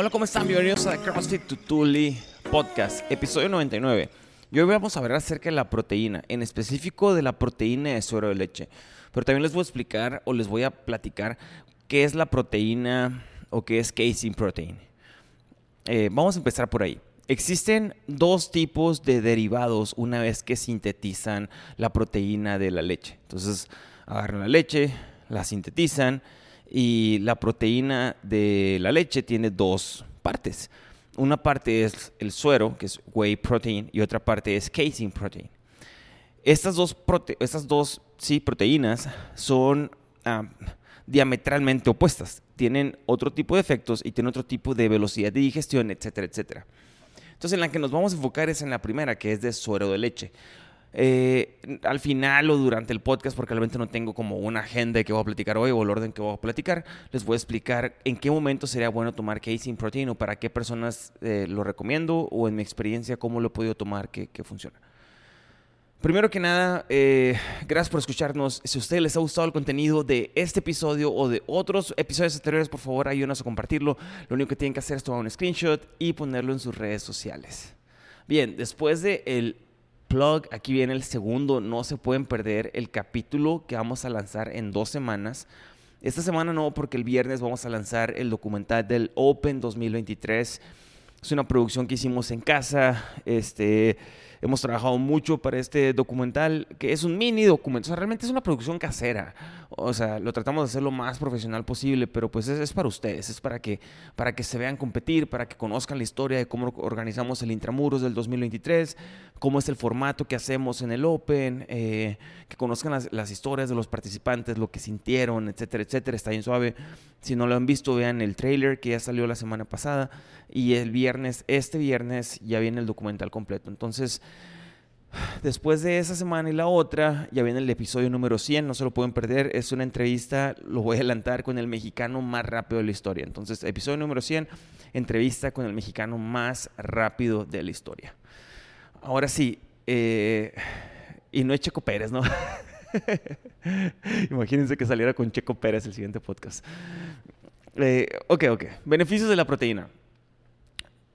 Hola, ¿cómo están? Bienvenidos a CrossFit Tutuli Podcast, episodio 99. Y hoy vamos a hablar acerca de la proteína, en específico de la proteína de suero de leche. Pero también les voy a explicar o les voy a platicar qué es la proteína o qué es casein protein. Eh, vamos a empezar por ahí. Existen dos tipos de derivados una vez que sintetizan la proteína de la leche. Entonces, agarran la leche, la sintetizan y la proteína de la leche tiene dos partes. Una parte es el suero, que es whey protein, y otra parte es casein protein. Estas dos, estas dos sí, proteínas son ah, diametralmente opuestas. Tienen otro tipo de efectos y tienen otro tipo de velocidad de digestión, etcétera, etcétera. Entonces, en la que nos vamos a enfocar es en la primera, que es de suero de leche. Eh, al final o durante el podcast, porque realmente no tengo como una agenda que voy a platicar hoy o el orden que voy a platicar, les voy a explicar en qué momento sería bueno tomar casein protein o para qué personas eh, lo recomiendo o en mi experiencia cómo lo he podido tomar que, que funciona. Primero que nada, eh, gracias por escucharnos. Si a ustedes les ha gustado el contenido de este episodio o de otros episodios anteriores, por favor ayúdenos a compartirlo. Lo único que tienen que hacer es tomar un screenshot y ponerlo en sus redes sociales. Bien, después del el plug, aquí viene el segundo. No se pueden perder el capítulo que vamos a lanzar en dos semanas. Esta semana no, porque el viernes vamos a lanzar el documental del Open 2023. Es una producción que hicimos en casa. Este Hemos trabajado mucho para este documental, que es un mini documental. O sea, realmente es una producción casera. O sea, lo tratamos de hacer lo más profesional posible, pero pues es, para ustedes, es para que, para que se vean competir, para que conozcan la historia de cómo organizamos el Intramuros del 2023, cómo es el formato que hacemos en el Open, eh, que conozcan las, las historias de los participantes, lo que sintieron, etcétera, etcétera. Está bien suave. Si no lo han visto, vean el trailer que ya salió la semana pasada. Y el viernes, este viernes, ya viene el documental completo. Entonces, Después de esa semana y la otra, ya viene el episodio número 100, no se lo pueden perder, es una entrevista, lo voy a adelantar, con el mexicano más rápido de la historia. Entonces, episodio número 100, entrevista con el mexicano más rápido de la historia. Ahora sí, eh, y no es Checo Pérez, ¿no? Imagínense que saliera con Checo Pérez el siguiente podcast. Eh, ok, ok. Beneficios de la proteína.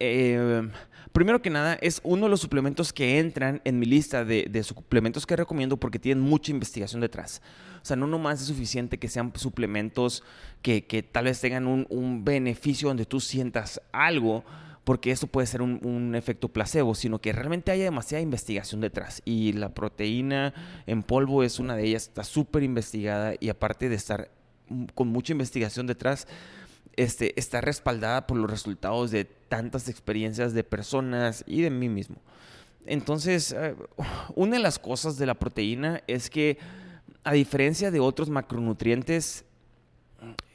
Eh, primero que nada, es uno de los suplementos que entran en mi lista de, suplementos que recomiendo porque tienen mucha investigación detrás. O sea, no nomás es suficiente que sean suplementos que, tal vez tengan un, beneficio donde tú sientas algo, porque eso puede ser un, un, efecto placebo, sino que realmente haya demasiada investigación detrás. Y la proteína en polvo es una de ellas, está súper investigada y aparte de estar con mucha investigación detrás, este, está respaldada por los resultados de tantas experiencias de personas y de mí mismo. Entonces, eh, una de las cosas de la proteína es que, a diferencia de otros macronutrientes,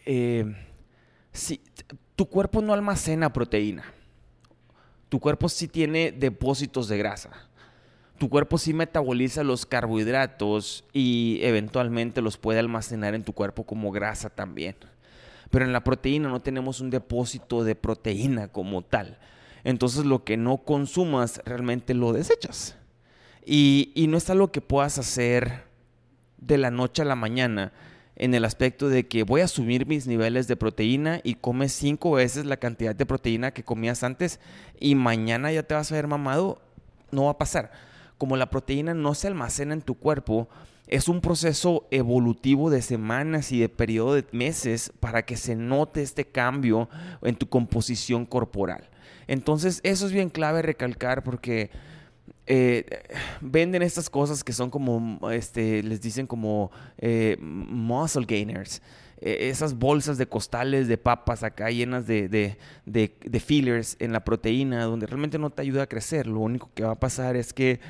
eh, si, tu cuerpo no almacena proteína. Tu cuerpo sí tiene depósitos de grasa. Tu cuerpo sí metaboliza los carbohidratos y eventualmente los puede almacenar en tu cuerpo como grasa también. Pero en la proteína no tenemos un depósito de proteína como tal. Entonces lo que no consumas realmente lo desechas. Y, no es algo que puedas hacer de la noche a la mañana en el aspecto de que voy a subir mis niveles de proteína y comes cinco veces la cantidad de proteína que comías antes y mañana ya te vas a ver mamado. No va a pasar. Como la proteína no se almacena en tu cuerpo, es un proceso evolutivo de semanas y de periodo de meses para que se note este cambio en tu composición corporal. Entonces, eso es bien clave recalcar porque eh, venden estas cosas que son como, este, les dicen como eh, muscle gainers. E, esas bolsas de costales de papas acá llenas de, de fillers en la proteína, donde realmente no te ayuda a crecer. Lo único que va a pasar es que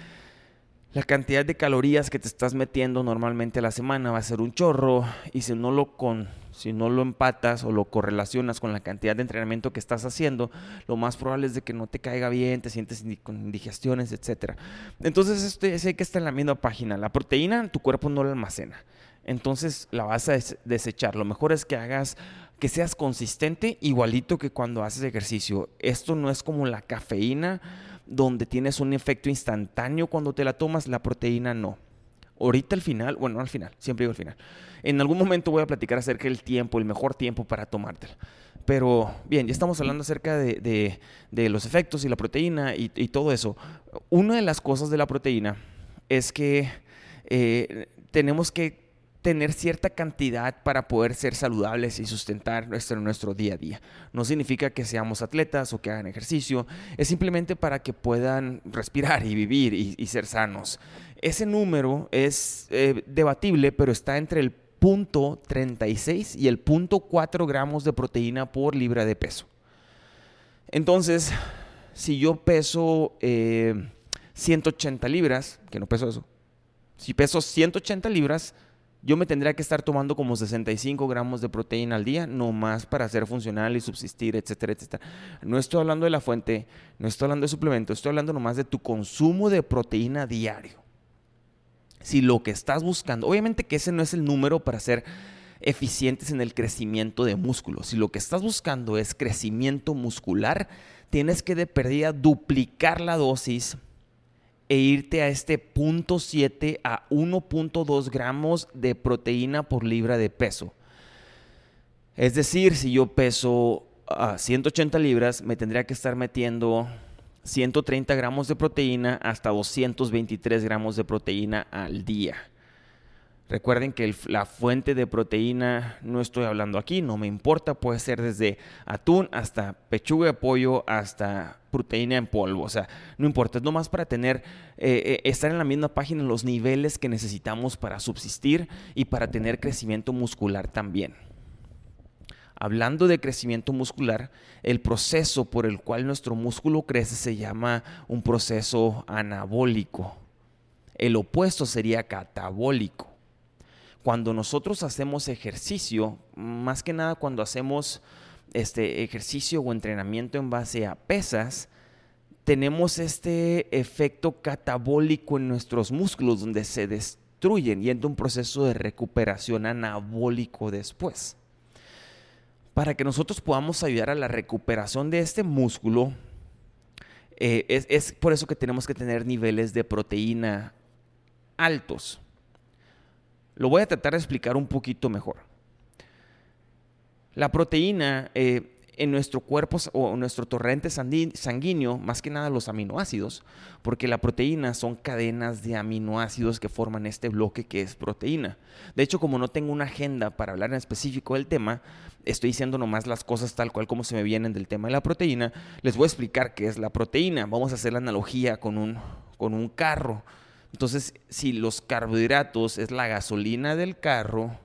la cantidad de calorías que te estás metiendo normalmente a la semana va a ser un chorro y si no lo con si no lo empatas o lo correlacionas con la cantidad de entrenamiento que estás haciendo, lo más probable es de que no te caiga bien, te sientes con indigestiones, etc. Entonces, esto hay que estar en la misma página. La proteína tu cuerpo no la almacena. Entonces, la vas a desechar. Lo mejor es que hagas que seas consistente igualito que cuando haces ejercicio. Esto no es como la cafeína donde tienes un efecto instantáneo cuando te la tomas, la proteína no. Ahorita al final, bueno, no al final, siempre digo al final. En algún momento voy a platicar acerca del tiempo, el mejor tiempo para tomártela. pero bien, ya estamos hablando acerca de, los efectos y la proteína y, todo eso. Una de las cosas de la proteína es que eh, tenemos que tener cierta cantidad para poder ser saludables y sustentar nuestro, nuestro día a día. No significa que seamos atletas o que hagan ejercicio, es simplemente para que puedan respirar y vivir y, ser sanos. Ese número es eh, debatible, pero está entre el punto 36 y el punto 4 gramos de proteína por libra de peso. Entonces, si yo peso 180 eh, libras, que no peso eso, si peso 180 libras, yo me tendría que estar tomando como 65 gramos de proteína al día, no más para ser funcional y subsistir, etcétera, etcétera. No estoy hablando de la fuente, no estoy hablando de suplemento, estoy hablando nomás de tu consumo de proteína diario. Si lo que estás buscando, obviamente que ese no es el número para ser eficientes en el crecimiento de músculo. Si lo que estás buscando es crecimiento muscular, tienes que de perdida duplicar la dosis e irte a este punto 7 a 1.2 gramos de proteína por libra de peso. Es decir, si yo peso a 180 libras, me tendría que estar metiendo 130 gramos de proteína hasta 223 gramos de proteína al día. Recuerden que la fuente de proteína, no estoy hablando aquí, no me importa, puede ser desde atún hasta pechuga de pollo hasta proteína en polvo, o sea, no importa, es nomás para tener, eh, eh, estar en la misma página los niveles que necesitamos para subsistir y para tener crecimiento muscular también. Hablando de crecimiento muscular, el proceso por el cual nuestro músculo crece se llama un proceso anabólico. El opuesto sería catabólico cuando nosotros hacemos ejercicio, más que nada cuando hacemos este ejercicio o entrenamiento en base a pesas, tenemos este efecto catabólico en nuestros músculos donde se destruyen y entra un proceso de recuperación anabólico después. Para que nosotros podamos ayudar a la recuperación de este músculo, eh, es, es por eso que tenemos que tener niveles de proteína altos. Lo voy a tratar de explicar un poquito mejor. La proteína eh, en nuestro cuerpo o en nuestro torrente sanguíneo, más que nada los aminoácidos, porque la proteína son cadenas de aminoácidos que forman este bloque que es proteína. De hecho, como no tengo una agenda para hablar en específico del tema, estoy diciendo nomás las cosas tal cual como se me vienen del tema de la proteína, les voy a explicar qué es la proteína. Vamos a hacer la analogía con un, con un carro. Entonces, si los carbohidratos es la gasolina del carro,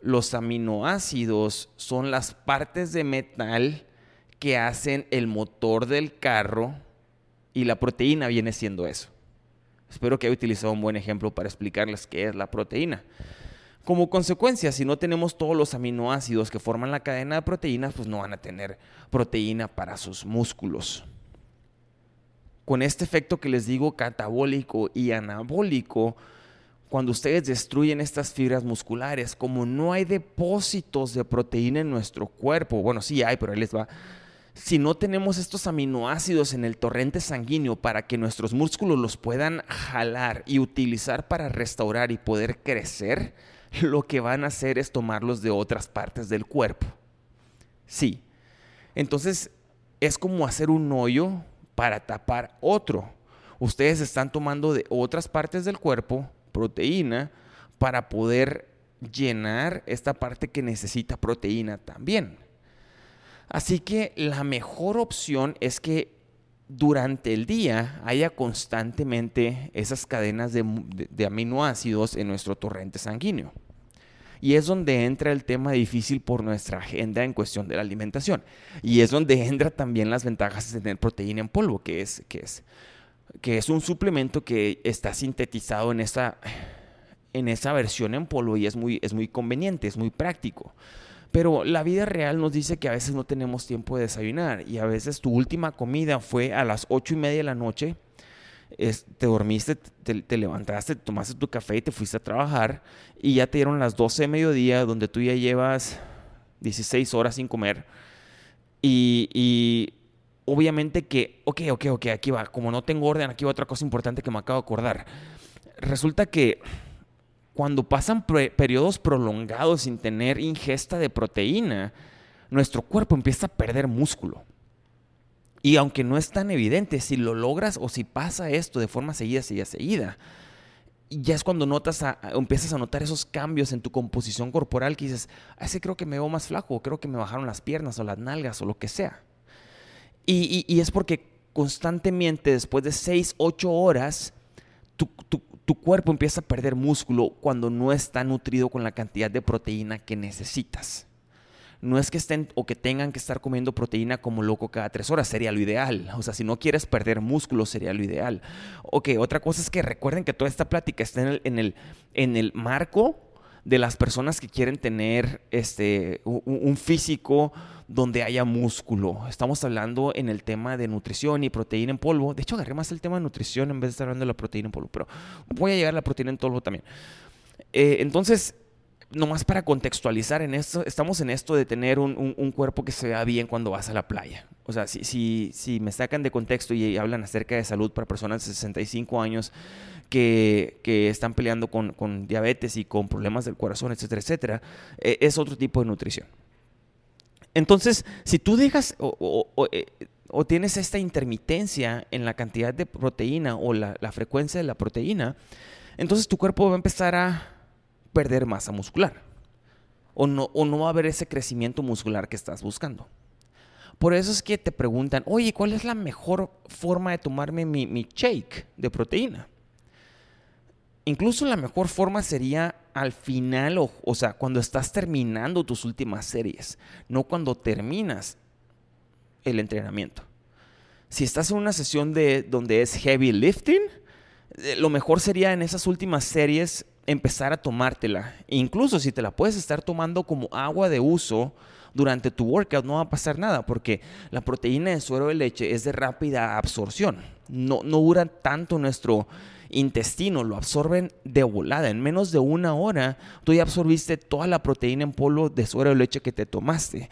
los aminoácidos son las partes de metal que hacen el motor del carro y la proteína viene siendo eso. Espero que haya utilizado un buen ejemplo para explicarles qué es la proteína. Como consecuencia, si no tenemos todos los aminoácidos que forman la cadena de proteínas, pues no van a tener proteína para sus músculos con este efecto que les digo catabólico y anabólico, cuando ustedes destruyen estas fibras musculares, como no hay depósitos de proteína en nuestro cuerpo, bueno, sí hay, pero ahí les va. Si no tenemos estos aminoácidos en el torrente sanguíneo para que nuestros músculos los puedan jalar y utilizar para restaurar y poder crecer, lo que van a hacer es tomarlos de otras partes del cuerpo. Sí. Entonces, es como hacer un hoyo para tapar otro. Ustedes están tomando de otras partes del cuerpo proteína para poder llenar esta parte que necesita proteína también. Así que la mejor opción es que durante el día haya constantemente esas cadenas de, aminoácidos en nuestro torrente sanguíneo. Y es donde entra el tema difícil por nuestra agenda en cuestión de la alimentación. Y es donde entra también las ventajas de tener proteína en polvo, que es, que es, que es un suplemento que está sintetizado en esa, en esa versión en polvo y es muy, es muy conveniente, es muy práctico. Pero la vida real nos dice que a veces no tenemos tiempo de desayunar y a veces tu última comida fue a las ocho y media de la noche te dormiste, te, levantaste, tomaste tu café y te fuiste a trabajar y ya te dieron las 12 de mediodía donde tú ya llevas 16 horas sin comer y, y obviamente que, ok, ok, ok, aquí va, como no tengo orden, aquí va otra cosa importante que me acabo de acordar. Resulta que cuando pasan periodos prolongados sin tener ingesta de proteína, nuestro cuerpo empieza a perder músculo. Y aunque no es tan evidente, si lo logras o si pasa esto de forma seguida, seguida, seguida, ya es cuando notas empiezas a notar esos cambios en tu composición corporal que dices, ah, ese creo que me veo más flaco, creo que me bajaron las piernas o las nalgas o lo que sea. Y, es porque constantemente, después de 6, 8 horas, tu cuerpo empieza a perder músculo cuando no está nutrido con la cantidad de proteína que necesitas. No es que estén o que tengan que estar comiendo proteína como loco cada tres horas, sería lo ideal. O sea, si no quieres perder músculo, sería lo ideal. Ok, otra cosa es que recuerden que toda esta plática está en el, en el, en el marco de las personas que quieren tener este, un, físico donde haya músculo. Estamos hablando en el tema de nutrición y proteína en polvo. De hecho, agarré más el tema de nutrición en vez de estar hablando de la proteína en polvo, pero voy a llegar a la proteína en polvo también. Eh, entonces, nomás para contextualizar en esto, estamos en esto de tener un, cuerpo que se vea bien cuando vas a la playa. O sea, si, si, si me sacan de contexto y hablan acerca de salud para personas de 65 años que, que están peleando con, con, diabetes y con problemas del corazón, etcétera, etcétera, eh, es otro tipo de nutrición. Entonces, si tú dejas o, eh, o, tienes esta intermitencia en la cantidad de proteína o la, la frecuencia de la proteína, entonces tu cuerpo va a empezar a perder masa muscular. O no, o no va a haber ese crecimiento muscular que estás buscando. Por eso es que te preguntan, oye, ¿cuál es la mejor forma de tomarme mi, mi shake de proteína? Incluso la mejor forma sería al final, o, o, sea, cuando estás terminando tus últimas series, no cuando terminas el entrenamiento. Si estás en una sesión de, donde es heavy lifting, eh, lo mejor sería en esas últimas series empezar a tomártela. Incluso si te la puedes estar tomando como agua de uso durante tu workout, no va a pasar nada porque la proteína de suero de leche es de rápida absorción. No, no dura tanto nuestro intestino, lo absorben de volada. En menos de una hora, tú ya absorbiste toda la proteína en polvo de suero de leche que te tomaste.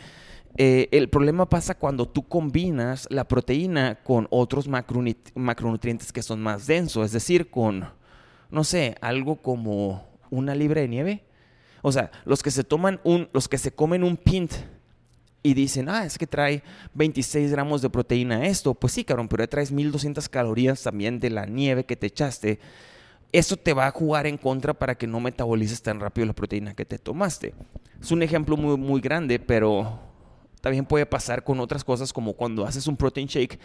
Eh, el problema pasa cuando tú combinas la proteína con otros macronutrientes que son más densos, es decir, con no sé, algo como una libra de nieve. O sea, los que se toman un, los que se comen un pint y dicen, ah, es que trae 26 gramos de proteína esto. Pues sí, cabrón, pero traes 1200 calorías también de la nieve que te echaste. Eso te va a jugar en contra para que no metabolices tan rápido la proteína que te tomaste. Es un ejemplo muy, muy grande, pero también puede pasar con otras cosas como cuando haces un protein shake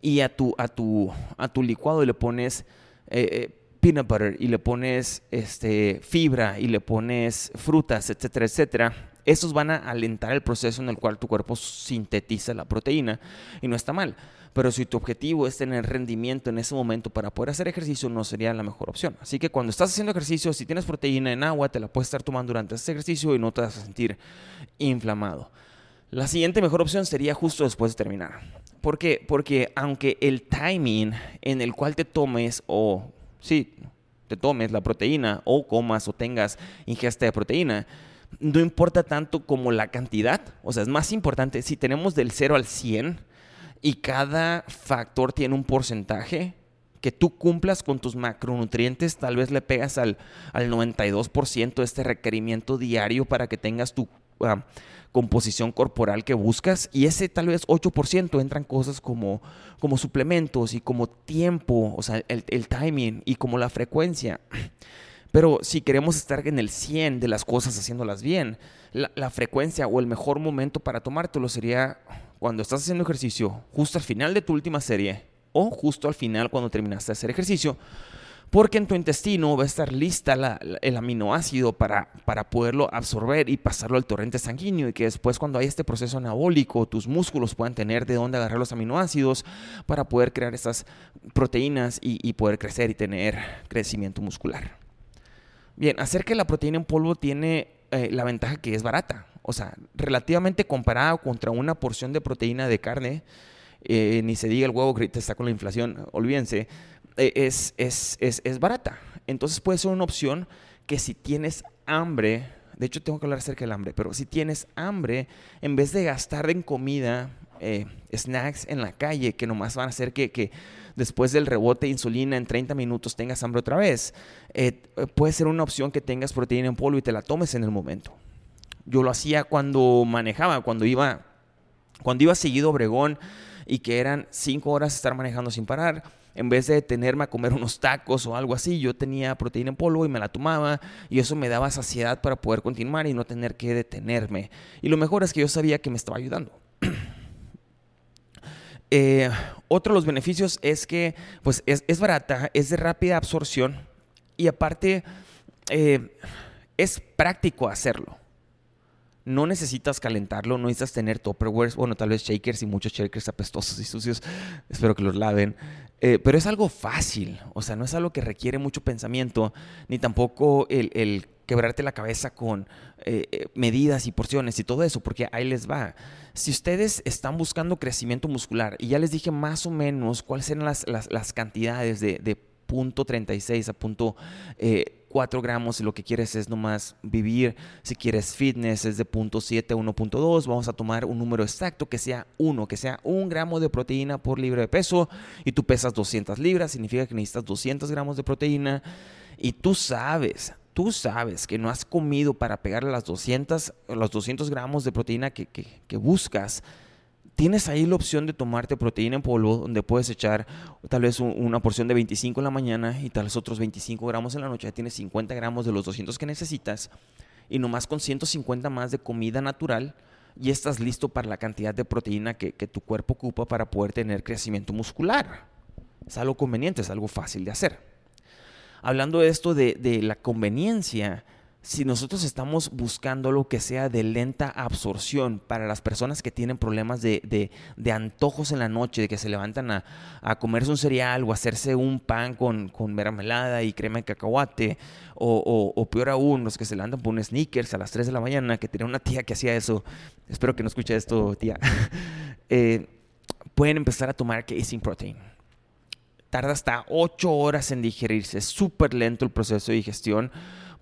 y a tu, a tu, a tu licuado le pones eh, eh, peanut butter y le pones este, fibra y le pones frutas, etcétera, etcétera, esos van a alentar el proceso en el cual tu cuerpo sintetiza la proteína y no está mal. Pero si tu objetivo es tener rendimiento en ese momento para poder hacer ejercicio, no sería la mejor opción. Así que cuando estás haciendo ejercicio, si tienes proteína en agua, te la puedes estar tomando durante ese ejercicio y no te vas a sentir inflamado. La siguiente mejor opción sería justo después de terminar. ¿Por qué? Porque aunque el timing en el cual te tomes o sí, te tomes la proteína o comas o tengas ingesta de proteína, no importa tanto como la cantidad, o sea, es más importante, si tenemos del 0 al 100 y cada factor tiene un porcentaje, que tú cumplas con tus macronutrientes, tal vez le pegas al, al 92% de este requerimiento diario para que tengas tu ah, composición corporal que buscas y ese tal vez 8% entran cosas como, como suplementos y como tiempo, o sea, el, el timing y como la frecuencia. Pero si queremos estar en el 100 de las cosas haciéndolas bien, la, la, frecuencia o el mejor momento para tomártelo sería cuando estás haciendo ejercicio, justo al final de tu última serie o justo al final cuando terminaste de hacer ejercicio, porque en tu intestino va a estar lista el aminoácido para, para poderlo absorber y pasarlo al torrente sanguíneo y que después cuando hay este proceso anabólico tus músculos puedan tener de dónde agarrar los aminoácidos para poder crear estas proteínas y, poder crecer y tener crecimiento muscular. Bien, acerca de la proteína en polvo tiene eh, la ventaja que es barata, o sea, relativamente comparada contra una porción de proteína de carne, eh, ni se diga el huevo que está con la inflación, olvídense, es, es, es, es, barata. Entonces puede ser una opción que si tienes hambre, de hecho tengo que hablar acerca del hambre, pero si tienes hambre, en vez de gastar en comida, eh, snacks en la calle que nomás van a hacer que, que, después del rebote de insulina en 30 minutos tengas hambre otra vez, eh, puede ser una opción que tengas proteína en polvo y te la tomes en el momento. Yo lo hacía cuando manejaba, cuando iba, cuando iba seguido a Obregón y que eran cinco horas estar manejando sin parar. En vez de detenerme a comer unos tacos o algo así, yo tenía proteína en polvo y me la tomaba y eso me daba saciedad para poder continuar y no tener que detenerme. Y lo mejor es que yo sabía que me estaba ayudando. Eh, otro de los beneficios es que pues, es, barata, es de rápida absorción y aparte eh, es práctico hacerlo. No necesitas calentarlo, no necesitas tener tupperwares, bueno, tal vez shakers y muchos shakers apestosos y sucios, espero que los laven. Eh, pero es algo fácil, o sea, no es algo que requiere mucho pensamiento, ni tampoco el, quebrarte la cabeza con eh, eh, medidas y porciones y todo eso, porque ahí les va. Si ustedes están buscando crecimiento muscular, y ya les dije más o menos cuáles eran las, las, cantidades de, de punto 36 a punto 4 gramos si lo que quieres es nomás vivir. Si quieres fitness es de 0.7 a 1.2. Vamos a tomar un número exacto que sea 1, que sea un gramo de proteína por libra de peso. Y tú pesas 200 libras, significa que necesitas 200 gramos de proteína. Y tú sabes, tú sabes que no has comido para pegarle las 200, los 200 gramos de proteína que, que buscas tienes ahí la opción de tomarte proteína en polvo, donde puedes echar tal vez una porción de 25 en la mañana y tal vez otros 25 gramos en la noche. Ya tienes 50 gramos de los 200 que necesitas y nomás con 150 más de comida natural y estás listo para la cantidad de proteína que, tu cuerpo ocupa para poder tener crecimiento muscular. Es algo conveniente, es algo fácil de hacer. Hablando de esto de, de la conveniencia, si nosotros estamos buscando lo que sea de lenta absorción para las personas que tienen problemas de, antojos en la noche, de que se levantan a, comerse un cereal o hacerse un pan con, con mermelada y crema de cacahuate, o, peor aún, los que se levantan por un sneakers a las 3 de la mañana, que tenía una tía que hacía eso, espero que no escuche esto, tía, eh, pueden empezar a tomar casein protein tarda hasta 8 horas en digerirse, es súper lento el proceso de digestión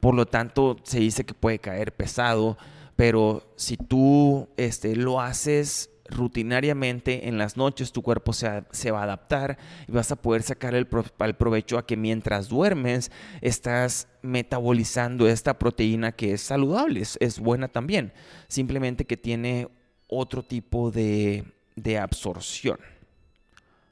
por lo tanto se dice que puede caer pesado, pero si tú este, lo haces rutinariamente en las noches tu cuerpo se, se, va a adaptar y vas a poder sacar el, provecho a que mientras duermes estás metabolizando esta proteína que es saludable, es, buena también, simplemente que tiene otro tipo de, de absorción.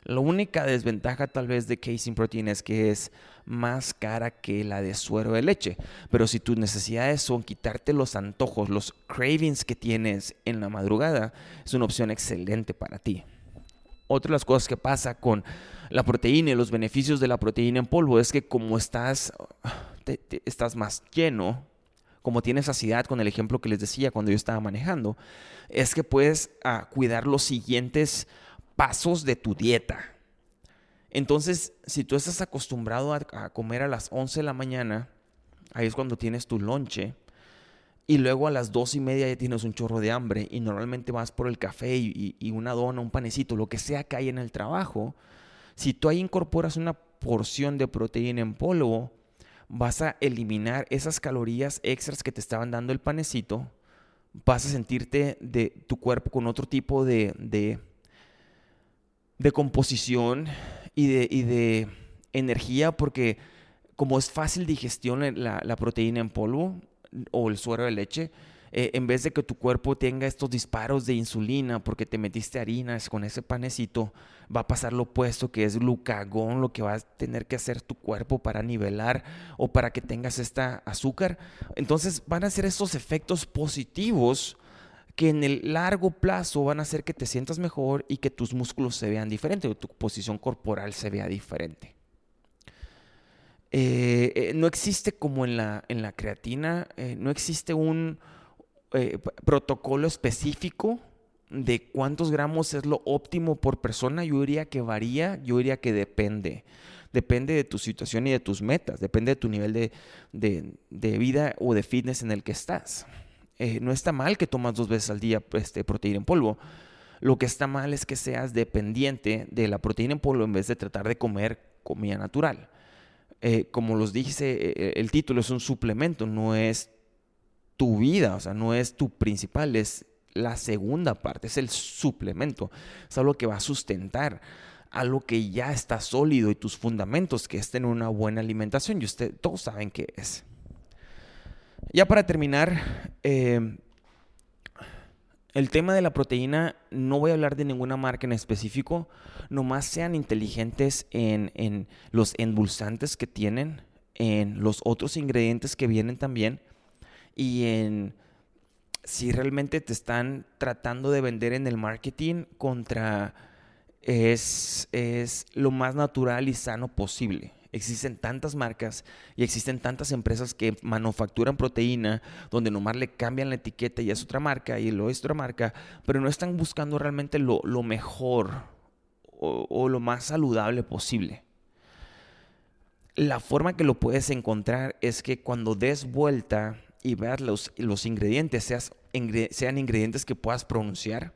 La única desventaja tal vez de casein protein es que es más cara que la de suero de leche. Pero si tus necesidades son quitarte los antojos, los cravings que tienes en la madrugada, es una opción excelente para ti. Otra de las cosas que pasa con la proteína y los beneficios de la proteína en polvo es que como estás, estás más lleno, como tienes saciedad con el ejemplo que les decía cuando yo estaba manejando, es que puedes ah, cuidar los siguientes pasos de tu dieta. Entonces, si tú estás acostumbrado a, comer a las 11 de la mañana, ahí es cuando tienes tu lonche, y luego a las dos y media ya tienes un chorro de hambre y normalmente vas por el café y, una dona, un panecito, lo que sea que hay en el trabajo, si tú ahí incorporas una porción de proteína en polvo, vas a eliminar esas calorías extras que te estaban dando el panecito, vas a sentirte de tu cuerpo con otro tipo de composición y de, de energía porque como es fácil digestión la, la proteína en polvo o el suero de leche, eh, en vez de que tu cuerpo tenga estos disparos de insulina porque te metiste harinas con ese panecito, va a pasar lo opuesto, que es glucagón, lo que va a tener que hacer tu cuerpo para nivelar o para que tengas esta azúcar. Entonces van a ser estos efectos positivos que en el largo plazo van a hacer que te sientas mejor y que tus músculos se vean diferentes o tu posición corporal se vea diferente. Eh, eh, no existe como en la, en la creatina, eh, no existe un protocolo específico de cuántos gramos es lo óptimo por persona. Yo diría que varía, yo diría que depende. Depende de tu situación y de tus metas, depende de tu nivel de, de vida o de fitness en el que estás. Eh, no está mal que tomas dos veces al día este, proteína en polvo. Lo que está mal es que seas dependiente de la proteína en polvo en vez de tratar de comer comida natural. Eh, como los dije, eh, el título es un suplemento, no es tu vida, o sea, no es tu principal, es la segunda parte, es el suplemento, es algo que va a sustentar algo que ya está sólido y tus fundamentos, que estén en una buena alimentación. Y ustedes todos saben qué es. Ya para terminar, eh, El tema de la proteína, no voy a hablar de ninguna marca en específico, nomás sean inteligentes en, en los endulzantes que tienen, en los otros ingredientes que vienen también y en si realmente te están tratando de vender en el marketing contra es, es lo más natural y sano posible. Existen tantas marcas y existen tantas empresas que manufacturan proteína donde nomás le cambian la etiqueta y es otra marca y lo es otra marca, pero no están buscando realmente lo, mejor o, lo más saludable posible. La forma que lo puedes encontrar es que cuando des vuelta y veas los, los ingredientes, sean ingredientes que puedas pronunciar.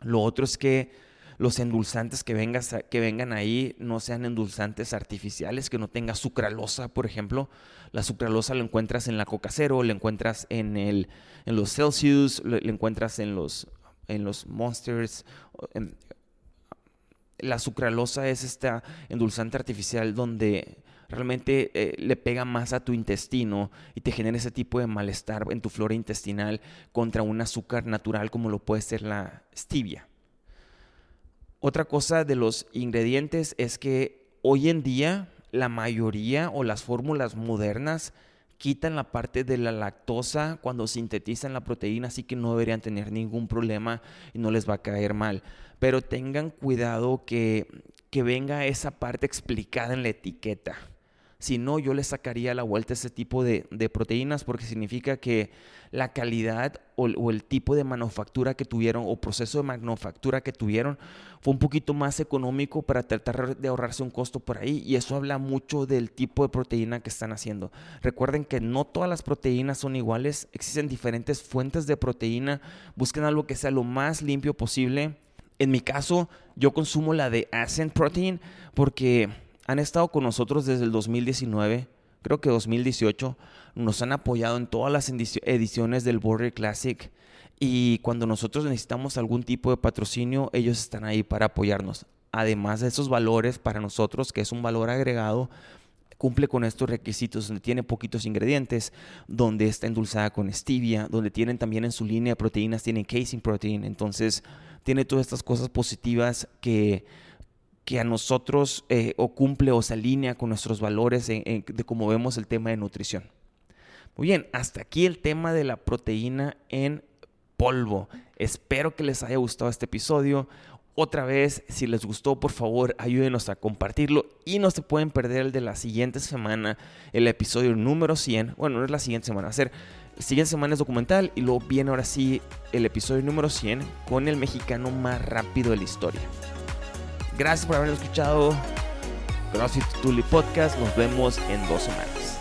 Lo otro es que los endulzantes que, vengas que vengan ahí no sean endulzantes artificiales, que no tenga sucralosa, por ejemplo. La sucralosa la encuentras en la Coca Cero, la encuentras en, el, en los Celsius, la encuentras en los, en los Monsters. la sucralosa es esta endulzante artificial donde realmente eh, le pega más a tu intestino y te genera ese tipo de malestar en tu flora intestinal contra un azúcar natural como lo puede ser la stevia. Otra cosa de los ingredientes es que hoy en día la mayoría o las fórmulas modernas quitan la parte de la lactosa cuando sintetizan la proteína, así que no deberían tener ningún problema y no les va a caer mal. Pero tengan cuidado que, que venga esa parte explicada en la etiqueta. Si no, yo le sacaría la vuelta ese tipo de, proteínas porque significa que la calidad o, el tipo de manufactura que tuvieron o proceso de manufactura que tuvieron fue un poquito más económico para tratar de ahorrarse un costo por ahí y eso habla mucho del tipo de proteína que están haciendo. Recuerden que no todas las proteínas son iguales, existen diferentes fuentes de proteína, busquen algo que sea lo más limpio posible. En mi caso, yo consumo la de Ascent Protein porque han estado con nosotros desde el 2019, creo que 2018, nos han apoyado en todas las ediciones del Border Classic y cuando nosotros necesitamos algún tipo de patrocinio, ellos están ahí para apoyarnos. Además de esos valores para nosotros, que es un valor agregado, cumple con estos requisitos, donde tiene poquitos ingredientes, donde está endulzada con stevia, donde tienen también en su línea proteínas, tienen casing protein, entonces tiene todas estas cosas positivas que que a nosotros eh, o cumple o se alinea con nuestros valores de cómo vemos el tema de nutrición. Muy bien, hasta aquí el tema de la proteína en polvo. Espero que les haya gustado este episodio. Otra vez, si les gustó, por favor, ayúdenos a compartirlo y no se pueden perder el de la siguiente semana, el episodio número 100. Bueno, no es la siguiente semana, va la siguiente semana es documental y luego viene ahora sí el episodio número 100 con el mexicano más rápido de la historia. Gracias por haber escuchado CrossFit Tuli Podcast. Nos vemos en dos semanas.